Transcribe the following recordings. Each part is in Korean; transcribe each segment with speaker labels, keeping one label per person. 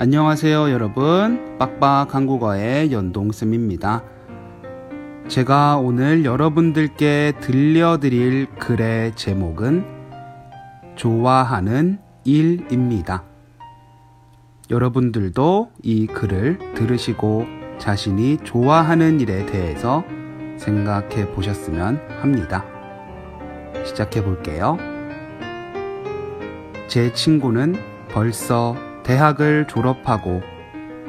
Speaker 1: 안녕하세요, 여러분. 빡빡 한국어의 연동쌤입니다. 제가 오늘 여러분들께 들려드릴 글의 제목은 좋아하는 일입니다. 여러분들도 이 글을 들으시고 자신이 좋아하는 일에 대해서 생각해 보셨으면 합니다. 시작해 볼게요. 제 친구는 벌써 대학을 졸업하고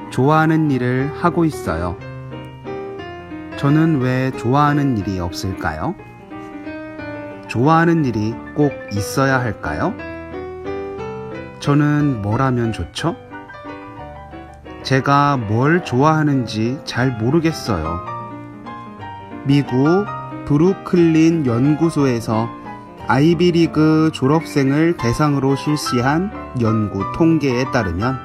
Speaker 1: 좋아하는 일을 하고 있어요. 저는 왜 좋아하는 일이 없을까요? 좋아하는 일이 꼭 있어야 할까요? 저는 뭘 하면 좋죠? 제가 뭘 좋아하는지 잘 모르겠어요. 미국 브루클린 연구소에서 아이비리그 졸업생을 대상으로 실시한 연구 통계에 따르면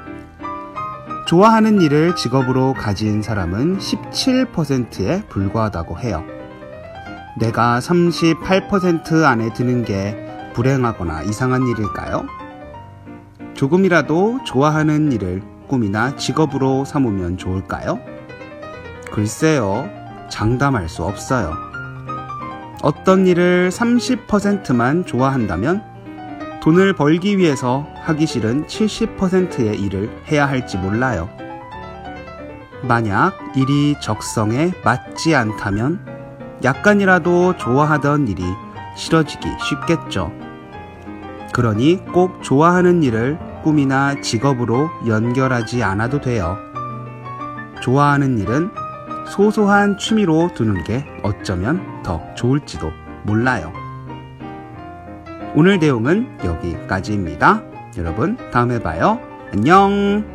Speaker 1: 좋아하는 일을 직업으로 가진 사람은 17%에 불과하다고 해요. 내가 38% 안에 드는 게 불행하거나 이상한 일일까요? 조금이라도 좋아하는 일을 꿈이나 직업으로 삼으면 좋을까요? 글쎄요, 장담할 수 없어요. 어떤 일을 30%만 좋아한다면 돈을 벌기 위해서 하기 싫은 70%의 일을 해야 할지 몰라요. 만약 일이 적성에 맞지 않다면 약간이라도 좋아하던 일이 싫어지기 쉽겠죠. 그러니 꼭 좋아하는 일을 꿈이나 직업으로 연결하지 않아도 돼요. 좋아하는 일은 소소한 취미로 두는 게 어쩌면 더 좋을지도 몰라요. 오늘 내용은 여기까지입니다. 여러분, 다음에 봐요. 안녕!